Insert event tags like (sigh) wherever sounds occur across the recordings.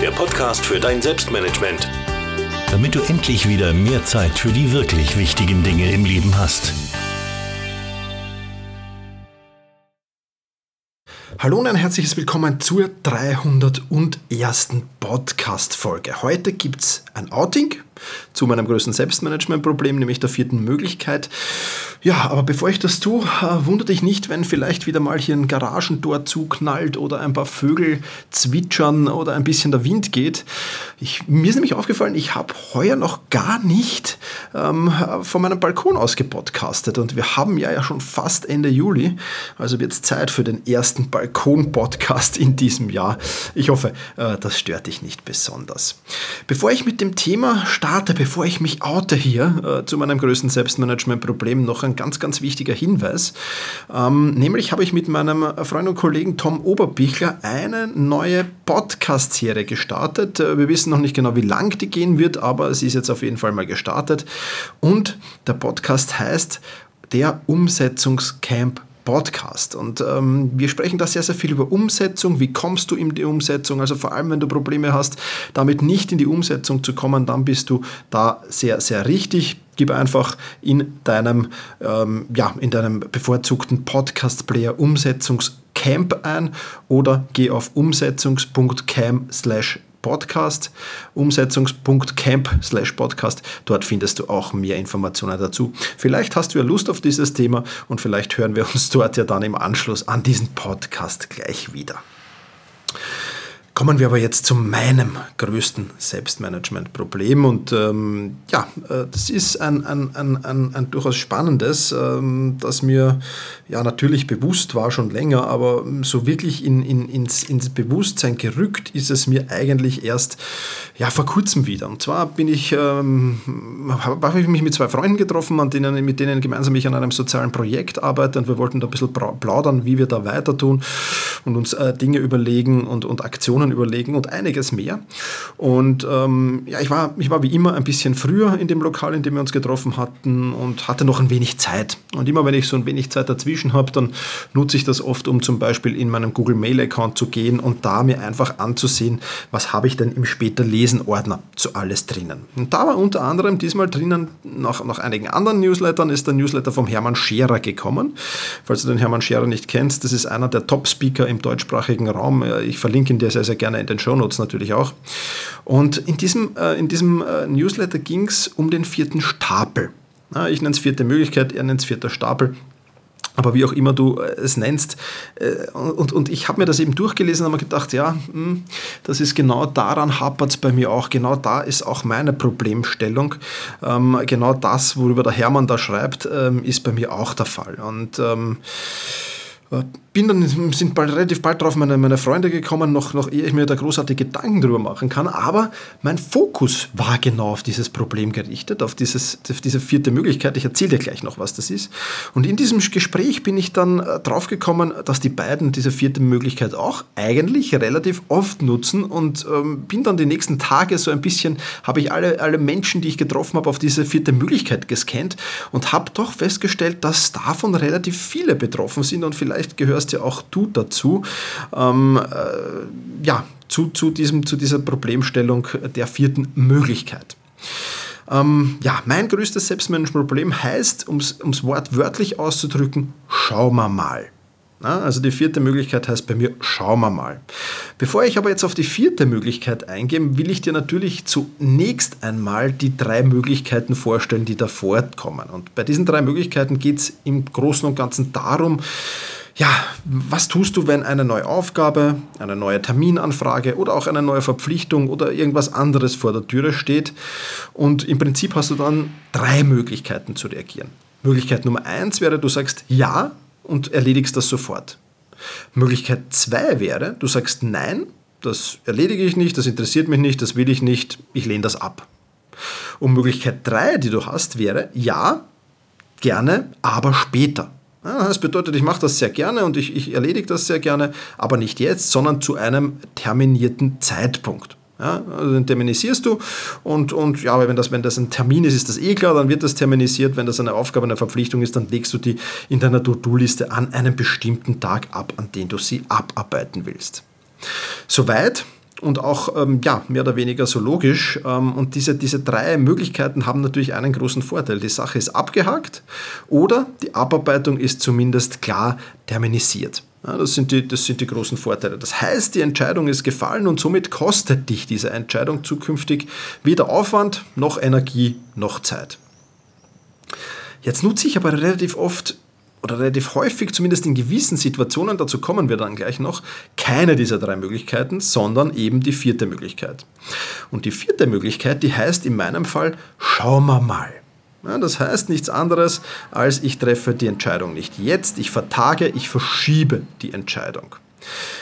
der Podcast für dein Selbstmanagement. Damit du endlich wieder mehr Zeit für die wirklich wichtigen Dinge im Leben hast. Hallo und ein herzliches Willkommen zur 301. Podcast-Folge. Heute gibt es ein Outing zu meinem größten Selbstmanagement-Problem, nämlich der vierten Möglichkeit. Ja, aber bevor ich das tue, äh, wundere dich nicht, wenn vielleicht wieder mal hier ein Garagentor zuknallt oder ein paar Vögel zwitschern oder ein bisschen der Wind geht. Ich, mir ist nämlich aufgefallen, ich habe heuer noch gar nicht ähm, von meinem Balkon aus gepodcastet und wir haben ja, ja schon fast Ende Juli, also wird es Zeit für den ersten Balkon-Podcast in diesem Jahr. Ich hoffe, äh, das stört dich nicht besonders. Bevor ich mit dem Thema starte, bevor ich mich oute hier äh, zu meinem größten Selbstmanagement-Problem, noch ein ganz, ganz wichtiger Hinweis. Ähm, nämlich habe ich mit meinem Freund und Kollegen Tom Oberbichler eine neue Podcast-Serie gestartet. Äh, wir wissen noch nicht genau, wie lang die gehen wird, aber es ist jetzt auf jeden Fall mal gestartet. Und der Podcast heißt der Umsetzungscamp Podcast. Und ähm, wir sprechen da sehr, sehr viel über Umsetzung. Wie kommst du in die Umsetzung? Also vor allem, wenn du Probleme hast, damit nicht in die Umsetzung zu kommen, dann bist du da sehr, sehr richtig. Gib einfach in deinem, ähm, ja, in deinem bevorzugten Podcast-Player Umsetzungscamp ein oder geh auf umsetzungs.camp slash Podcast, Umsetzungspunkt.camp slash Podcast. Dort findest du auch mehr Informationen dazu. Vielleicht hast du ja Lust auf dieses Thema und vielleicht hören wir uns dort ja dann im Anschluss an diesen Podcast gleich wieder. Kommen wir aber jetzt zu meinem größten Selbstmanagement-Problem. Und ähm, ja, äh, das ist ein, ein, ein, ein, ein durchaus spannendes, ähm, das mir ja natürlich bewusst war schon länger, aber so wirklich in, in, ins, ins Bewusstsein gerückt ist es mir eigentlich erst ja, vor kurzem wieder. Und zwar bin ich, ähm, habe ich mich mit zwei Freunden getroffen, an denen, mit denen gemeinsam ich an einem sozialen Projekt arbeite und wir wollten da ein bisschen plaudern, wie wir da weiter tun und uns äh, Dinge überlegen und, und Aktionen Aktionen überlegen und einiges mehr. Und ähm, ja, ich war, ich war wie immer ein bisschen früher in dem Lokal, in dem wir uns getroffen hatten und hatte noch ein wenig Zeit. Und immer wenn ich so ein wenig Zeit dazwischen habe, dann nutze ich das oft, um zum Beispiel in meinem Google Mail Account zu gehen und da mir einfach anzusehen, was habe ich denn im später Lesen Ordner zu alles drinnen. Und da war unter anderem diesmal drinnen, nach, nach einigen anderen Newslettern, ist der Newsletter vom Hermann Scherer gekommen. Falls du den Hermann Scherer nicht kennst, das ist einer der Top-Speaker im deutschsprachigen Raum. Ich verlinke ihn dir sehr, sehr gerne in den Shownotes natürlich auch. Und in diesem, äh, in diesem äh, Newsletter ging es um den vierten Stapel. ich nenne es vierte Möglichkeit, er nennt es vierter Stapel. aber wie auch immer du äh, es nennst. Und, und ich habe mir das eben durchgelesen und habe gedacht, ja, hm, das ist genau daran hapert es bei mir auch. Genau da ist auch meine Problemstellung. Ähm, genau das, worüber der Hermann da schreibt, ähm, ist bei mir auch der Fall. Und ähm, äh, bin dann, sind bald, relativ bald drauf meine, meine Freunde gekommen, noch, noch ehe ich mir da großartige Gedanken drüber machen kann. Aber mein Fokus war genau auf dieses Problem gerichtet, auf, dieses, auf diese vierte Möglichkeit. Ich erzähle dir gleich noch, was das ist. Und in diesem Gespräch bin ich dann äh, drauf gekommen, dass die beiden diese vierte Möglichkeit auch eigentlich relativ oft nutzen und ähm, bin dann die nächsten Tage so ein bisschen, habe ich alle, alle Menschen, die ich getroffen habe, auf diese vierte Möglichkeit gescannt und habe doch festgestellt, dass davon relativ viele betroffen sind und vielleicht gehörst gehörst ja auch du dazu. Ähm, äh, ja, zu, zu, diesem, zu dieser Problemstellung der vierten Möglichkeit. Ähm, ja, mein größtes Selbstmanagement-Problem heißt, um es wortwörtlich auszudrücken, schau mal mal. Ja, also die vierte Möglichkeit heißt bei mir, schauen wir mal. Bevor ich aber jetzt auf die vierte Möglichkeit eingehe, will ich dir natürlich zunächst einmal die drei Möglichkeiten vorstellen, die davor kommen. Und bei diesen drei Möglichkeiten geht es im Großen und Ganzen darum, ja, was tust du, wenn eine neue Aufgabe, eine neue Terminanfrage oder auch eine neue Verpflichtung oder irgendwas anderes vor der Türe steht? Und im Prinzip hast du dann drei Möglichkeiten zu reagieren. Möglichkeit Nummer eins wäre, du sagst ja und erledigst das sofort. Möglichkeit zwei wäre, du sagst nein, das erledige ich nicht, das interessiert mich nicht, das will ich nicht, ich lehne das ab. Und Möglichkeit drei, die du hast, wäre ja, gerne, aber später. Das bedeutet, ich mache das sehr gerne und ich, ich erledige das sehr gerne, aber nicht jetzt, sondern zu einem terminierten Zeitpunkt. Ja, also den terminisierst du und, und ja, wenn das, wenn das ein Termin ist, ist das eh klar, dann wird das terminisiert. Wenn das eine Aufgabe, eine Verpflichtung ist, dann legst du die in deiner To-Do-Liste an einem bestimmten Tag ab, an den du sie abarbeiten willst. Soweit und auch ähm, ja, mehr oder weniger so logisch. Ähm, und diese, diese drei Möglichkeiten haben natürlich einen großen Vorteil. Die Sache ist abgehakt oder die Abarbeitung ist zumindest klar terminisiert. Ja, das, sind die, das sind die großen Vorteile. Das heißt, die Entscheidung ist gefallen und somit kostet dich diese Entscheidung zukünftig weder Aufwand noch Energie noch Zeit. Jetzt nutze ich aber relativ oft oder relativ häufig, zumindest in gewissen Situationen, dazu kommen wir dann gleich noch, keine dieser drei Möglichkeiten, sondern eben die vierte Möglichkeit. Und die vierte Möglichkeit, die heißt in meinem Fall, schauen wir mal. Ja, das heißt nichts anderes, als ich treffe die Entscheidung nicht jetzt, ich vertage, ich verschiebe die Entscheidung.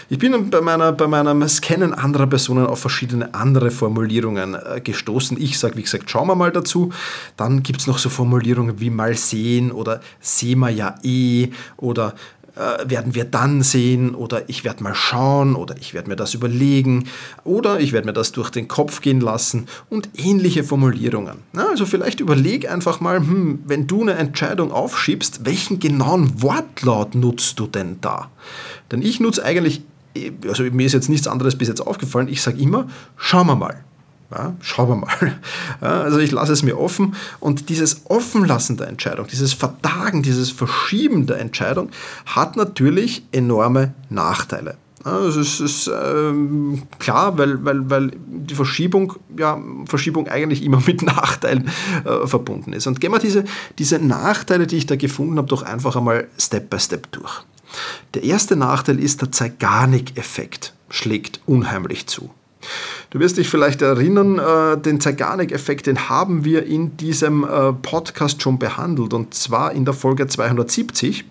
Ich bin bei, meiner, bei meinem Scannen anderer Personen auf verschiedene andere Formulierungen äh, gestoßen. Ich sage, wie gesagt, schauen wir mal dazu. Dann gibt es noch so Formulierungen wie mal sehen oder sehen wir ja eh oder äh, werden wir dann sehen oder ich werde mal schauen oder ich werde mir das überlegen oder ich werde mir das durch den Kopf gehen lassen und ähnliche Formulierungen. Ja, also vielleicht überleg einfach mal, hm, wenn du eine Entscheidung aufschiebst, welchen genauen Wortlaut nutzt du denn da? Denn ich nutze eigentlich, also mir ist jetzt nichts anderes bis jetzt aufgefallen, ich sage immer, schauen wir mal. Ja, schauen wir mal. Ja, also ich lasse es mir offen und dieses Offenlassen der Entscheidung, dieses Vertagen, dieses Verschieben der Entscheidung hat natürlich enorme Nachteile. Ja, das ist, ähm, klar, weil, weil, weil die Verschiebung, ja, Verschiebung eigentlich immer mit (laughs) Nachteilen äh, verbunden ist. Und gehen wir diese, diese Nachteile, die ich da gefunden habe, doch einfach einmal Step by Step durch. Der erste Nachteil ist, der Zeigarnik-Effekt schlägt unheimlich zu. Du wirst dich vielleicht erinnern, äh, den Zeigarnik-Effekt, den haben wir in diesem äh, Podcast schon behandelt und zwar in der Folge 270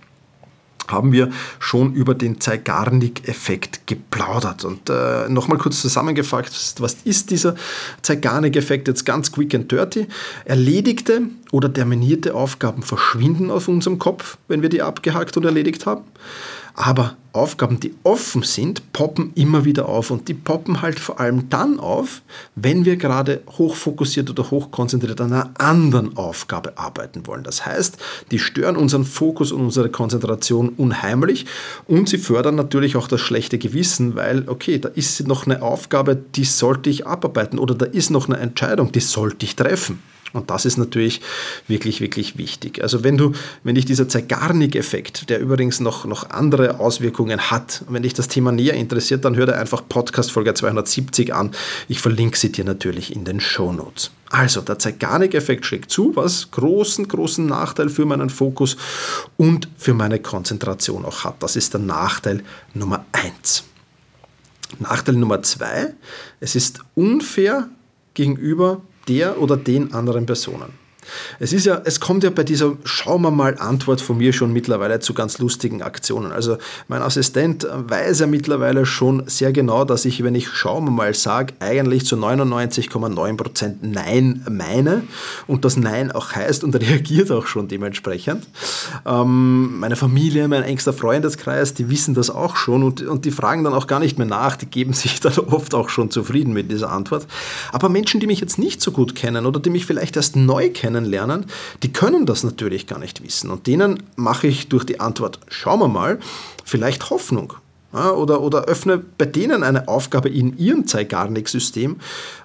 haben wir schon über den Zeigarnik-Effekt geplaudert. Und äh, nochmal kurz zusammengefasst, was ist dieser Zeigarnik-Effekt jetzt ganz quick and dirty? Erledigte oder terminierte Aufgaben verschwinden aus unserem Kopf, wenn wir die abgehakt und erledigt haben. Aber Aufgaben, die offen sind, poppen immer wieder auf und die poppen halt vor allem dann auf, wenn wir gerade hochfokussiert oder hochkonzentriert an einer anderen Aufgabe arbeiten wollen. Das heißt, die stören unseren Fokus und unsere Konzentration unheimlich und sie fördern natürlich auch das schlechte Gewissen, weil, okay, da ist noch eine Aufgabe, die sollte ich abarbeiten oder da ist noch eine Entscheidung, die sollte ich treffen. Und das ist natürlich wirklich, wirklich wichtig. Also wenn du, wenn dich dieser Zeigarnik-Effekt, der übrigens noch, noch andere Auswirkungen hat, wenn dich das Thema näher interessiert, dann hör dir einfach Podcast Folge 270 an. Ich verlinke sie dir natürlich in den Show Notes. Also, der Zeigarnik-Effekt schlägt zu, was großen, großen Nachteil für meinen Fokus und für meine Konzentration auch hat. Das ist der Nachteil Nummer 1. Nachteil Nummer 2, es ist unfair gegenüber der oder den anderen Personen. Es ist ja, es kommt ja bei dieser Schauen wir mal Antwort von mir schon mittlerweile zu ganz lustigen Aktionen. Also mein Assistent weiß ja mittlerweile schon sehr genau, dass ich, wenn ich Schauen wir mal sage, eigentlich zu 99,9% Nein meine und das Nein auch heißt und (laughs) reagiert auch schon dementsprechend. Ähm, meine Familie, mein engster Freundeskreis, die wissen das auch schon und, und die fragen dann auch gar nicht mehr nach, die geben (laughs) sich dann oft auch schon zufrieden mit dieser Antwort. Aber Menschen, die mich jetzt nicht so gut kennen oder die mich vielleicht erst neu kennen, kennenlernen, die können das natürlich gar nicht wissen. Und denen mache ich durch die Antwort, schauen wir mal, vielleicht Hoffnung. Oder, oder öffne bei denen eine Aufgabe in ihrem Zeigarnik-System.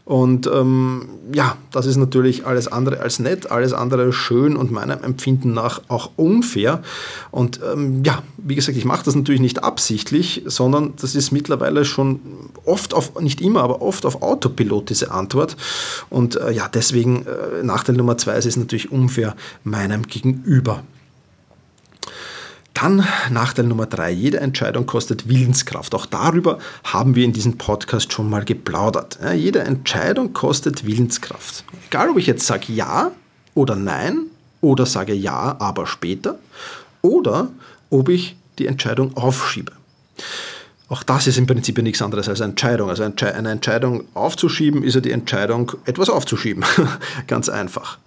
Und ähm, ja, das ist natürlich alles andere als nett, alles andere schön und meinem Empfinden nach auch unfair. Und ähm, ja, wie gesagt, ich mache das natürlich nicht absichtlich, sondern das ist mittlerweile schon oft auf, nicht immer, aber oft auf Autopilot diese Antwort. Und äh, ja, deswegen äh, Nachteil Nummer zwei, es ist natürlich unfair meinem Gegenüber. Dann Nachteil Nummer drei, jede Entscheidung kostet Willenskraft. Auch darüber haben wir in diesem Podcast schon mal geplaudert. Ja, jede Entscheidung kostet Willenskraft. Egal, ob ich jetzt sage ja oder nein oder sage ja, aber später oder ob ich die Entscheidung aufschiebe. Auch das ist im Prinzip ja nichts anderes als Entscheidung. Also eine Entscheidung aufzuschieben ist ja die Entscheidung, etwas aufzuschieben. (laughs) Ganz einfach.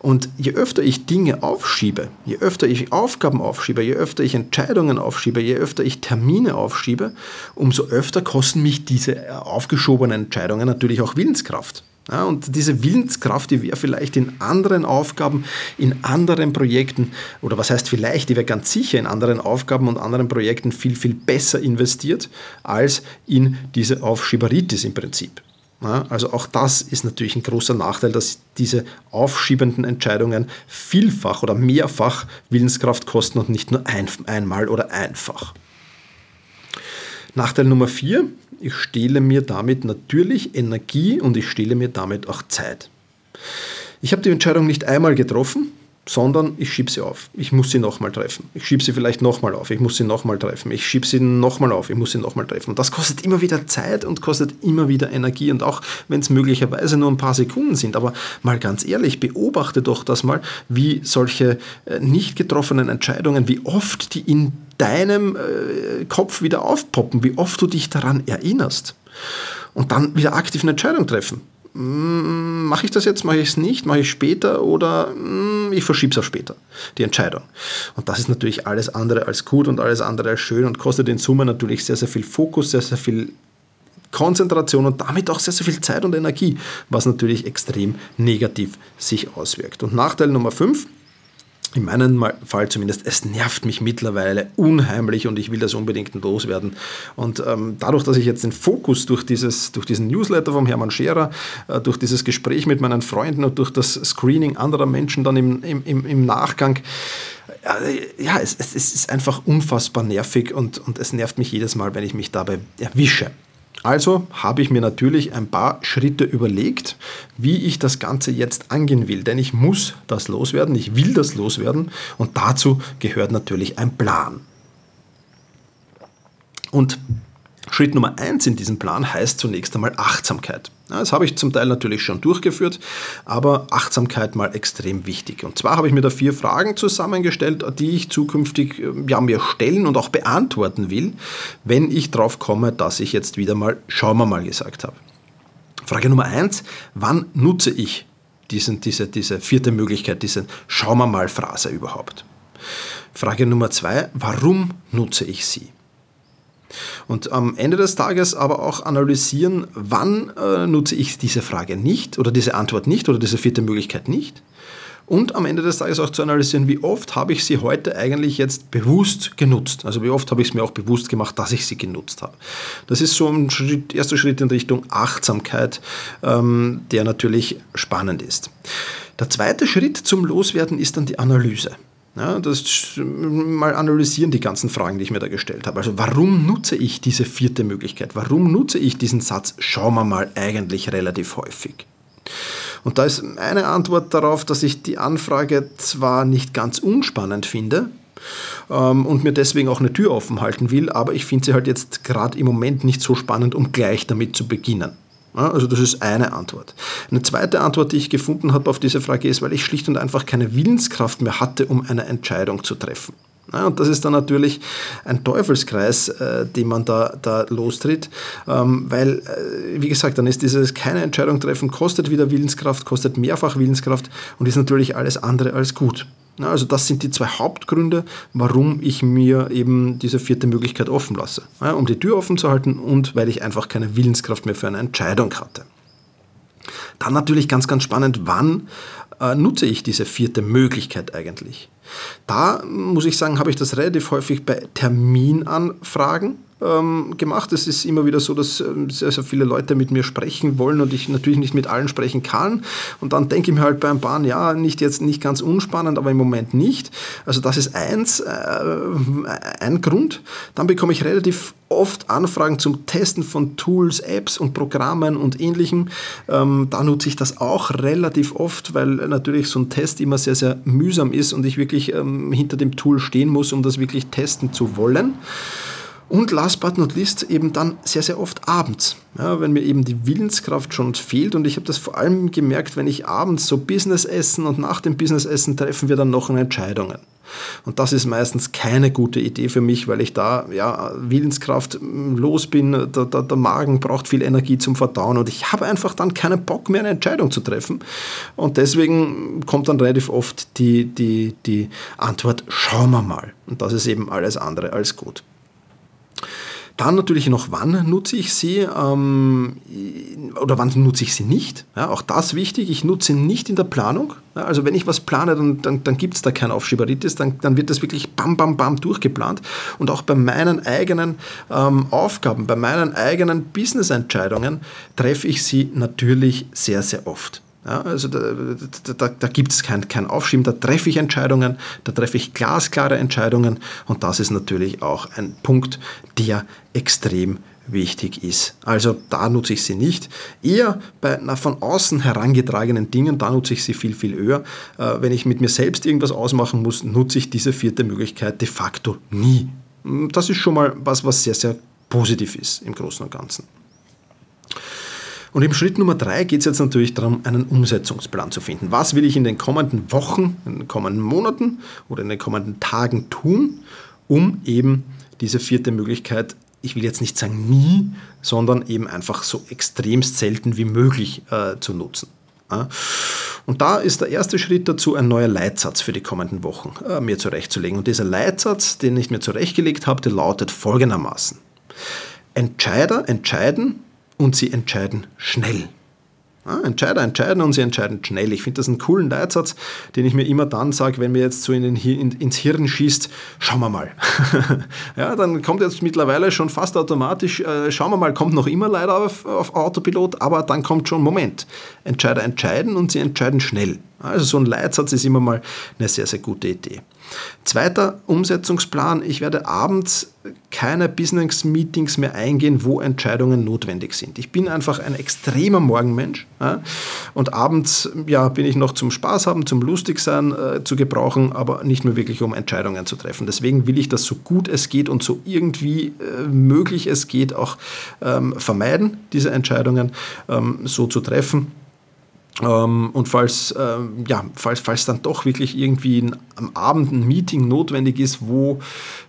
Und je öfter ich Dinge aufschiebe, je öfter ich Aufgaben aufschiebe, je öfter ich Entscheidungen aufschiebe, je öfter ich Termine aufschiebe, umso öfter kosten mich diese aufgeschobenen Entscheidungen natürlich auch Willenskraft. Ja, und diese Willenskraft, die wäre vielleicht in anderen Aufgaben, in anderen Projekten, oder was heißt vielleicht, die wäre ganz sicher in anderen Aufgaben und anderen Projekten viel, viel besser investiert als in diese Aufschieberitis im Prinzip. Ja, also auch das ist natürlich ein großer Nachteil, dass diese aufschiebenden Entscheidungen vielfach oder mehrfach Willenskraft kosten und nicht nur ein, einmal oder einfach. Nachteil Nummer vier, ich stehle mir damit natürlich Energie und ich stehle mir damit auch Zeit. Ich habe die Entscheidung nicht einmal getroffen, sondern ich schiebe sie auf. Ich muss sie nochmal treffen. Ich schiebe sie vielleicht nochmal auf. Ich muss sie nochmal treffen. Ich schiebe sie nochmal auf. Ich muss sie nochmal treffen. Und das kostet immer wieder Zeit und kostet immer wieder Energie. Und auch wenn es möglicherweise nur ein paar Sekunden sind. Aber mal ganz ehrlich, beobachte doch das mal, wie solche äh, nicht getroffenen Entscheidungen, wie oft die in deinem äh, Kopf wieder aufpoppen, wie oft du dich daran erinnerst. Und dann wieder aktiv eine Entscheidung treffen. Mache ich das jetzt, mache ich es nicht, mache ich später oder mm, ich verschiebe es auf später, die Entscheidung. Und das ist natürlich alles andere als gut und alles andere als schön und kostet in Summe natürlich sehr, sehr viel Fokus, sehr, sehr viel Konzentration und damit auch sehr, sehr viel Zeit und Energie, was natürlich extrem negativ sich auswirkt. Und Nachteil Nummer 5, in meinem Fall zumindest, es nervt mich mittlerweile unheimlich und ich will das unbedingt loswerden. Und ähm, dadurch, dass ich jetzt den Fokus durch, dieses, durch diesen Newsletter vom Hermann Scherer, äh, durch dieses Gespräch mit meinen Freunden und durch das Screening anderer Menschen dann im, im, im Nachgang, äh, ja, es, es, ist einfach unfassbar nervig und, und es nervt mich jedes Mal, wenn ich mich dabei erwische. Also habe ich mir natürlich ein paar Schritte überlegt, wie ich das Ganze jetzt angehen will. Denn ich muss das loswerden, ich will das loswerden und dazu gehört natürlich ein Plan. Und Schritt Nummer eins in diesem Plan heißt zunächst einmal Achtsamkeit. Das habe ich zum Teil natürlich schon durchgeführt, aber Achtsamkeit mal extrem wichtig. Und zwar habe ich mir da vier Fragen zusammengestellt, die ich zukünftig äh, ja, mir stellen und auch beantworten will, wenn ich drauf komme, dass ich jetzt wieder mal schauen wir mal gesagt habe. Frage Nummer eins, wann nutze ich diesen, diese, diese vierte Möglichkeit, diese Schauen wir mal Phrase überhaupt? Frage Nummer zwei, warum nutze ich sie? Und am Ende des Tages aber auch analysieren, wann äh, nutze ich diese Frage nicht oder diese Antwort nicht oder diese vierte Möglichkeit nicht. Und am Ende des Tages auch zu analysieren, wie oft habe ich sie heute eigentlich jetzt bewusst genutzt. Also wie oft habe ich es mir auch bewusst gemacht, dass ich sie genutzt habe. Das ist so ein Schritt, erster Schritt in Richtung Achtsamkeit, ähm, der natürlich spannend ist. Der zweite Schritt zum Loswerden ist dann die Analyse. Ja, das mal analysieren die ganzen Fragen, die ich mir da gestellt habe. Also warum nutze ich diese vierte Möglichkeit? Warum nutze ich diesen Satz, schauen wir mal, eigentlich relativ häufig? Und da ist eine Antwort darauf, dass ich die Anfrage zwar nicht ganz unspannend finde, ähm, und mir deswegen auch eine Tür offen halten will, aber ich finde sie halt jetzt gerade im Moment nicht so spannend, um gleich damit zu beginnen. Also das ist eine Antwort. Eine zweite Antwort, die ich gefunden habe auf diese Frage ist, weil ich schlicht und einfach keine Willenskraft mehr hatte, um eine Entscheidung zu treffen. Ja, und das ist dann natürlich ein Teufelskreis, äh, den man da, da lostritt, ähm, weil, äh, wie gesagt, dann ist dieses keine Entscheidung treffen, kostet wieder Willenskraft, kostet mehrfach Willenskraft und ist natürlich alles andere als gut. Also das sind die zwei Hauptgründe, warum ich mir eben diese vierte Möglichkeit offen lasse. Um die Tür offen zu halten und weil ich einfach keine Willenskraft mehr für eine Entscheidung hatte. Dann natürlich ganz, ganz spannend, wann äh, nutze ich diese vierte Möglichkeit eigentlich? Da muss ich sagen, habe ich das relativ häufig bei Terminanfragen ähm, gemacht. Es ist immer wieder so, dass ähm, sehr, sehr viele Leute mit mir sprechen wollen und ich natürlich nicht mit allen sprechen kann. Und dann denke ich mir halt bei ein paar, ja, nicht jetzt nicht ganz unspannend, aber im Moment nicht. Also das ist eins, äh, ein Grund. Dann bekomme ich relativ oft Anfragen zum Testen von Tools, Apps und Programmen und ähnlichem. Ähm, da nutze ich das auch relativ oft, weil natürlich so ein Test immer sehr, sehr mühsam ist und ich wirklich ähm, hinter dem Tool stehen muss, um das wirklich testen zu wollen. Und last but not least eben dann sehr, sehr oft abends, ja, wenn mir eben die Willenskraft schon fehlt. Und ich habe das vor allem gemerkt, wenn ich abends so Business essen und nach dem Business essen treffen wir dann noch Entscheidungen. Und das ist meistens keine gute Idee für mich, weil ich da ja, Willenskraft mm, los bin, der, der, der Magen braucht viel Energie zum Verdauen und ich habe einfach dann keinen Bock mehr, eine Entscheidung zu treffen. Und deswegen kommt dann relativ oft die, die, die Antwort, schauen wir mal. Und das ist eben alles andere als gut. Dann natürlich noch, wann nutze ich sie ähm, oder wann nutze ich sie nicht. Ja, auch das wichtig, ich nutze sie nicht in der Planung. Ja, also wenn ich was plane, dann, dann, dann gibt es da kein Aufschieberitis, dann, dann wird das wirklich bam, bam, bam durchgeplant. Und auch bei meinen eigenen ähm, Aufgaben, bei meinen eigenen Business-Entscheidungen treffe ich sie natürlich sehr, sehr oft. Ja, also da, da, da gibt es kein, kein Aufschieben, da treffe ich Entscheidungen, da treffe ich glasklare Entscheidungen und das ist natürlich auch ein Punkt, der extrem wichtig ist. Also da nutze ich sie nicht. Eher bei na, von außen herangetragenen Dingen, da nutze ich sie viel, viel höher. Äh, wenn ich mit mir selbst irgendwas ausmachen muss, nutze ich diese vierte Möglichkeit de facto nie. Das ist schon mal was, was sehr, sehr positiv ist im Großen und Ganzen. Und im Schritt Nummer drei geht es jetzt natürlich darum, einen Umsetzungsplan zu finden. Was will ich in den kommenden Wochen, in den kommenden Monaten oder in den kommenden Tagen tun, um eben diese vierte Möglichkeit, ich will jetzt nicht sagen nie, sondern eben einfach so extremst selten wie möglich äh, zu nutzen. Und da ist der erste Schritt dazu, ein neuer Leitsatz für die kommenden Wochen äh, mir zurechtzulegen. Und dieser Leitsatz, den ich mir zurechtgelegt habe, der lautet folgendermaßen. Entscheider entscheiden, und sie entscheiden schnell. Ja, Entscheider entscheiden und sie entscheiden schnell. Ich finde das einen coolen Leitsatz, den ich mir immer dann sage, wenn mir jetzt so in den, in, ins Hirn schießt, schauen wir mal. (laughs) ja, dann kommt jetzt mittlerweile schon fast automatisch, äh, schauen wir mal, kommt noch immer leider auf, auf Autopilot, aber dann kommt schon, Moment, Entscheider entscheiden und sie entscheiden schnell. Also so ein Leitsatz ist immer mal eine sehr, sehr gute Idee. Zweiter Umsetzungsplan, ich werde abends keine Business-Meetings mehr eingehen, wo Entscheidungen notwendig sind. Ich bin einfach ein extremer Morgenmensch ja, und abends ja, bin ich noch zum Spaß haben, zum Lustigsein äh, zu gebrauchen, aber nicht mehr wirklich um Entscheidungen zu treffen. Deswegen will ich das so gut es geht und so irgendwie äh, möglich es geht auch ähm, vermeiden, diese Entscheidungen ähm, so zu treffen und falls, ähm, ja, falls, falls dann doch wirklich irgendwie am Abend ein Meeting notwendig ist, wo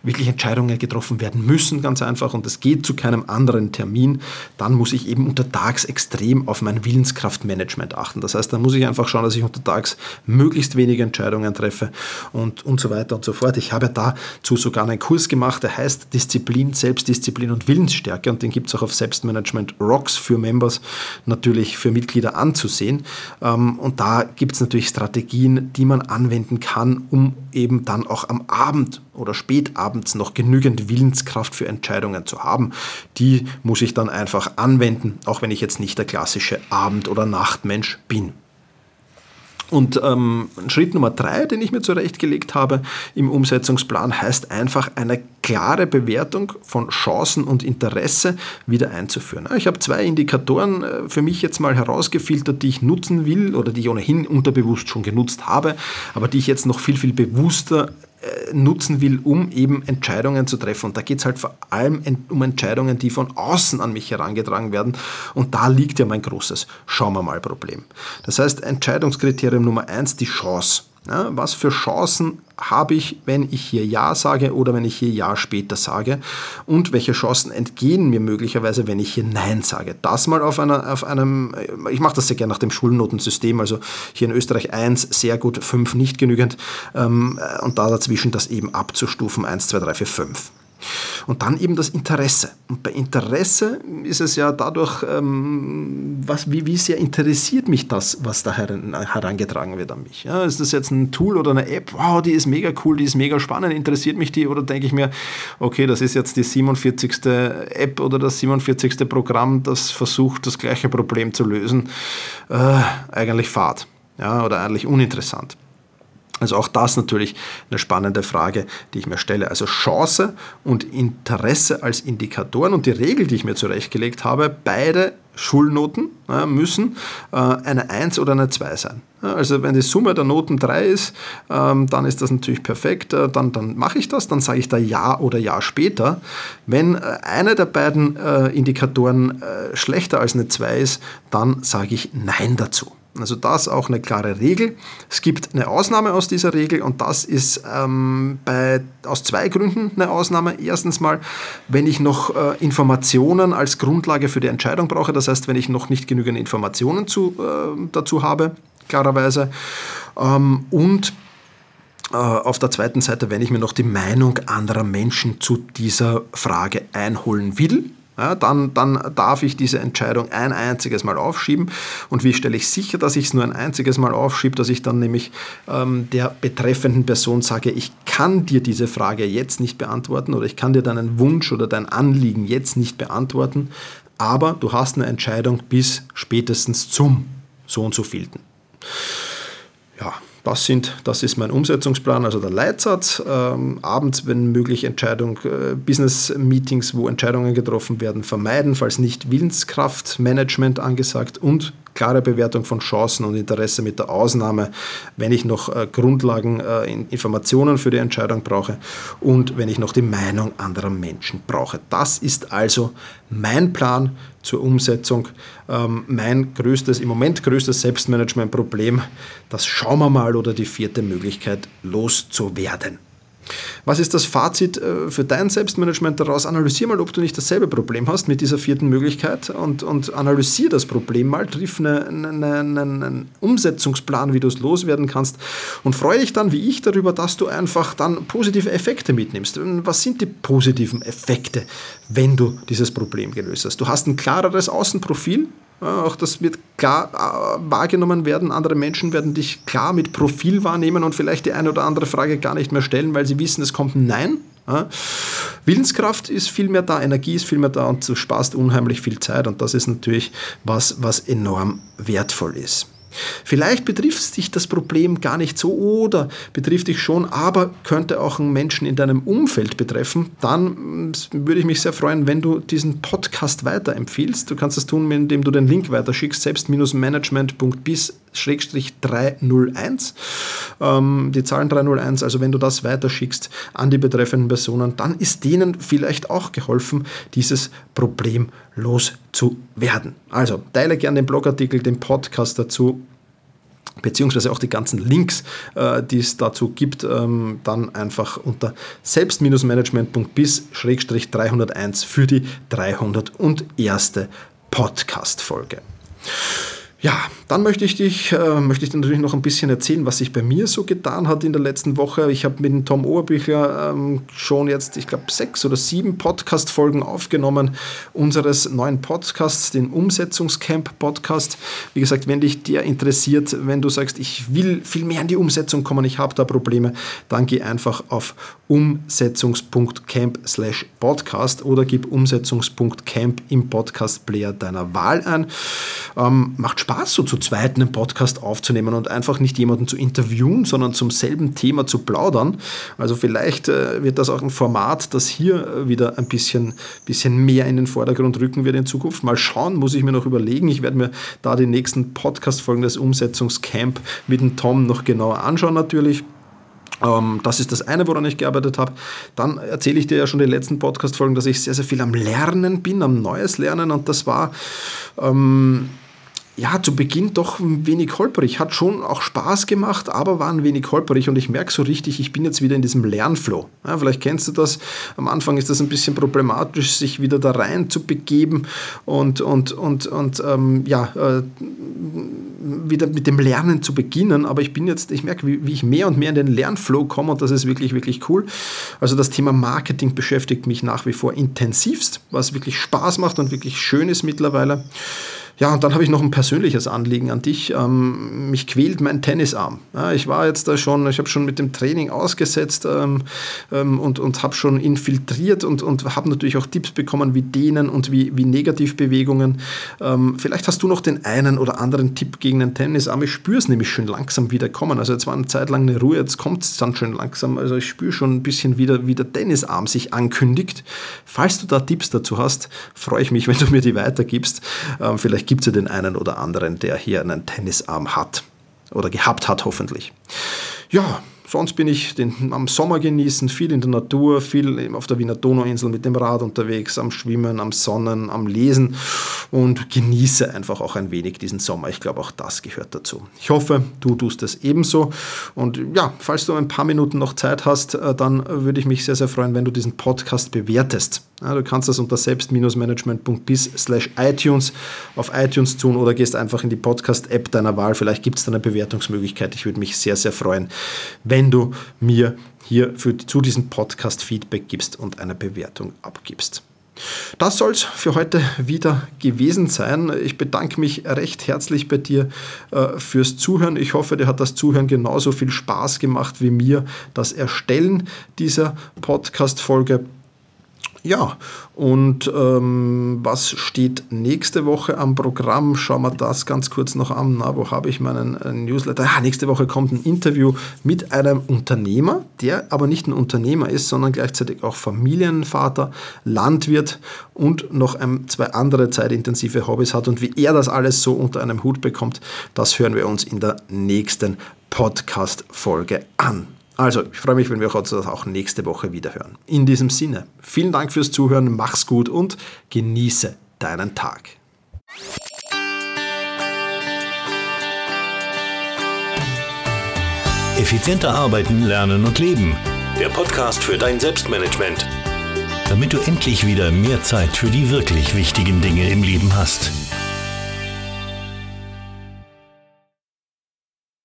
wirklich Entscheidungen getroffen werden müssen, ganz einfach, und es geht zu keinem anderen Termin, dann muss ich eben untertags extrem auf mein Willenskraftmanagement achten. Das heißt, da muss ich einfach schauen, dass ich untertags möglichst wenige Entscheidungen treffe und, und so weiter und so fort. Ich habe dazu sogar einen Kurs gemacht, der heißt Disziplin, Selbstdisziplin und Willensstärke und den gibt es auch auf Selbstmanagement Rocks für Members, natürlich für Mitglieder anzusehen. Ähm, und da gibt es natürlich Strategien, die man anwenden kann, um eben dann auch am Abend oder spätabends noch genügend Willenskraft für Entscheidungen zu haben. Die muss ich dann einfach anwenden, auch wenn ich jetzt nicht der klassische Abend- oder Nachtmensch bin. Und ähm, Schritt Nummer drei, den ich mir zurechtgelegt habe im Umsetzungsplan, heißt einfach eine klare Bewertung von Chancen und Interesse wieder einzuführen. Ich habe zwei Indikatoren äh, für mich jetzt mal herausgefiltert, die ich nutzen will oder die ich ohnehin unterbewusst schon genutzt habe, aber die ich jetzt noch viel, viel bewusster nutzen will, um eben Entscheidungen zu treffen. Und da geht es halt vor allem um Entscheidungen, die von außen an mich herangetragen werden. Und da liegt ja mein großes Schauen wir mal Problem. Das heißt, Entscheidungskriterium Nummer eins, die Chance. Ja, was für Chancen habe ich, wenn ich hier Ja sage oder wenn ich hier Ja später sage? Und welche Chancen entgehen mir möglicherweise, wenn ich hier Nein sage? Das mal auf, einer, auf einem, ich mache das sehr gerne nach dem Schulnotensystem, also hier in Österreich 1 sehr gut, 5 nicht genügend ähm, und da dazwischen das eben abzustufen, 1, 2, 3, 4, 5. Und dann eben das Interesse. Und bei Interesse ist es ja dadurch, ähm, was, wie, wie sehr interessiert mich das, was da herangetragen wird an mich. Ja, ist das jetzt ein Tool oder eine App? Wow, die ist mega cool, die ist mega spannend, interessiert mich die? Oder denke ich mir, okay, das ist jetzt die 47. App oder das 47. Programm, das versucht, das gleiche Problem zu lösen. Äh, eigentlich fad ja, oder eigentlich uninteressant. Also auch das natürlich eine spannende Frage, die ich mir stelle. Also Chance und Interesse als Indikatoren und die Regel, die ich mir zurechtgelegt habe, beide Schulnoten müssen äh, eine 1 oder eine 2 sein. Also wenn die Summe der Noten 3 ist, ähm, dann ist das natürlich perfekt, äh, dann, dann mache ich das, dann sage ich da Ja oder Ja später. Wenn äh, einer der beiden Indikatoren schlechter als eine 2 ist, dann sage ich Nein dazu. Also das auch eine klare Regel. Es gibt eine Ausnahme aus dieser Regel und das ist ähm, bei, aus zwei Gründen eine Ausnahme. Erstens mal, wenn ich noch äh, Informationen als Grundlage für die Entscheidung brauche, das heißt, wenn ich noch nicht genügend Informationen zu, äh, dazu habe, klarerweise. Ähm, und äh, auf der zweiten Seite, wenn ich mir noch die Meinung anderer Menschen zu dieser Frage einholen will, ja, dann, dann darf ich diese Entscheidung ein einziges Mal aufschieben. Und wie stelle ich sicher, dass ich es nur ein einziges Mal aufschiebe, dass ich dann nämlich ähm, der betreffenden Person sage, ich kann dir diese Frage jetzt nicht beantworten oder ich kann dir deinen Wunsch oder dein Anliegen jetzt nicht beantworten, aber du hast eine Entscheidung bis spätestens zum so und so vielten. Ja, das, sind, das ist mein Umsetzungsplan, also der Leitsatz. Ähm, abends, wenn möglich, Entscheidung, äh, Business-Meetings, wo Entscheidungen getroffen werden, vermeiden, falls nicht Willenskraftmanagement angesagt und klare Bewertung von Chancen und Interesse mit der Ausnahme, wenn ich noch äh, Grundlagen, äh, Informationen für die Entscheidung brauche und wenn ich noch die Meinung anderer Menschen brauche. Das ist also mein Plan zur Umsetzung. Ähm, mein größtes, im Moment größtes Selbstmanagement-Problem, das schauen wir mal oder die vierte Möglichkeit loszuwerden. Was ist das Fazit äh, für dein Selbstmanagement daraus? Analysier mal, ob du nicht dasselbe Problem hast mit dieser vierten Möglichkeit und, und analysier das Problem mal, triff eine, eine, einen Umsetzungsplan, wie du es loswerden kannst und freue dich dann, wie ich, darüber, dass du einfach dann positive Effekte mitnimmst. Was sind die positiven Effekte, wenn du dieses Problem gelöst hast? Du hast ein klareres Außenprofil, auch das wird klar äh, wahrgenommen werden. Andere Menschen werden dich klar mit Profil wahrnehmen und vielleicht die eine oder andere Frage gar nicht mehr stellen, weil sie wissen, es kommt ein Nein. Willenskraft ist viel mehr da, Energie ist viel mehr da und du sparst unheimlich viel Zeit und das ist natürlich was, was enorm wertvoll ist. Vielleicht betrifft dich das Problem gar nicht so oder betrifft dich schon, aber könnte auch einen Menschen in deinem Umfeld betreffen. Dann mm, würde ich mich sehr freuen, wenn du diesen Podcast weiterempfiehlst. Du kannst das tun, indem du den Link weiterschickst, selbst-management.bis-301. Ähm, die Zahlen 301, also wenn du das weiterschickst an die betreffenden Personen, dann ist denen vielleicht auch geholfen, dieses Problem loszuwerden. Also teile gerne den Blogartikel, den Podcast dazu beziehungsweise auch die ganzen Links, äh, die es dazu gibt, ähm, dann einfach unter selbst-management.bis-301 für die 301. Podcast-Folge. Ja, dann möchte ich dich, äh, möchte ich dir natürlich noch ein bisschen erzählen, was sich bei mir so getan hat in der letzten Woche. Ich habe mit dem Tom Oberbüchler ähm, schon jetzt, ich glaube, sechs oder sieben Podcast-Folgen aufgenommen unseres neuen Podcasts, den Umsetzungscamp-Podcast. Wie gesagt, wenn dich der interessiert, wenn du sagst, ich will viel mehr in die Umsetzung kommen, ich habe da Probleme, dann geh einfach auf umsetzungs.camp slash podcast oder gib umsetzungs.camp im Podcast-Player deiner Wahl ein. Ähm, macht Spaß Spaß, so zu zweit einen Podcast aufzunehmen und einfach nicht jemanden zu interviewen, sondern zum selben Thema zu plaudern. Also vielleicht äh, wird das auch ein Format, das hier wieder ein bisschen, bisschen mehr in den Vordergrund rücken wird in Zukunft. Mal schauen, muss ich mir noch überlegen. Ich werde mir da die nächsten Podcast-Folgen des Umsetzungscamp mit dem Tom noch genauer anschauen natürlich. Ähm, das ist das eine, woran ich gearbeitet habe. Dann erzähle ich dir ja schon in den letzten Podcast-Folgen, dass ich sehr, sehr viel am Lernen bin, am Neues Lernen. Und das war ähm, ja, zu Beginn doch ein wenig holperig. Hat schon auch Spaß gemacht, aber war ein wenig holperig und ich merke so richtig, ich bin jetzt wieder in diesem Lernflow. Ja, vielleicht kennst du das. Am Anfang ist das ein bisschen problematisch, sich wieder da rein zu begeben und, und, und, und ähm, ja, äh, wieder mit dem Lernen zu beginnen. Aber ich bin jetzt, ich merke, wie, wie ich mehr und mehr in den Lernflow komme und das ist wirklich, wirklich cool. Also das Thema Marketing beschäftigt mich nach wie vor intensivst, was wirklich Spaß macht und wirklich schön ist mittlerweile. Ja, und dann habe ich noch ein persönliches Anliegen an dich. Ähm, mich quält mein Tennisarm. Ja, ich war jetzt da schon, ich habe schon mit dem Training ausgesetzt ähm, ähm, und, und habe schon infiltriert und, und habe natürlich auch Tipps bekommen, wie Dehnen und wie, wie Negativbewegungen. Ähm, vielleicht hast du noch den einen oder anderen Tipp gegen den Tennisarm. Ich spüre es nämlich schon langsam wieder kommen. Also jetzt war eine Zeit lang eine Ruhe, jetzt kommt es dann schon langsam. Also ich spüre schon ein bisschen wieder, wie der Tennisarm sich ankündigt. Falls du da Tipps dazu hast, freue ich mich, (laughs) wenn du mir die weitergibst. Ähm, vielleicht gibt es ja den einen oder anderen, der hier einen Tennisarm hat oder gehabt hat, hoffentlich. Ja, Sonst bin ich den, am Sommer genießen, viel in der Natur, viel auf der Wiener Donauinsel mit dem Rad unterwegs, am Schwimmen, am Sonnen, am Lesen und genieße einfach auch ein wenig diesen Sommer. Ich glaube, auch das gehört dazu. Ich hoffe, du tust es ebenso. Und ja, falls du ein paar Minuten noch Zeit hast, äh, dann würde ich mich sehr, sehr freuen, wenn du diesen Podcast bewertest. Ja, du kannst das unter selbst-management.bis slash iTunes auf iTunes tun oder gehst einfach in die Podcast-App deiner Wahl. Vielleicht gibt es da eine Bewertungsmöglichkeit. Ich würde mich sehr, sehr freuen, wenn wenn du mir hier für, zu diesem Podcast Feedback gibst und eine Bewertung abgibst. Das soll es für heute wieder gewesen sein. Ich bedanke mich recht herzlich bei dir äh, fürs Zuhören. Ich hoffe, dir hat das Zuhören genauso viel Spaß gemacht wie mir das Erstellen dieser Podcast-Folge. Ja, und ähm, was steht nächste Woche am Programm? Schauen wir das ganz kurz noch an. Na, wo habe ich meinen äh, Newsletter? Ja, nächste Woche kommt ein Interview mit einem Unternehmer, der aber nicht ein Unternehmer ist, sondern gleichzeitig auch Familienvater, Landwirt und noch ein, zwei andere zeitintensive Hobbys hat. Und wie er das alles so unter einem Hut bekommt, das hören wir uns in der nächsten Podcast-Folge an. Also, ich freue mich, wenn wir uns auch nächste Woche wieder hören. In diesem Sinne, vielen Dank fürs Zuhören, mach's gut und genieße deinen Tag. Effizienter arbeiten, lernen und leben. Der Podcast für dein Selbstmanagement. Damit du endlich wieder mehr Zeit für die wirklich wichtigen Dinge im Leben hast.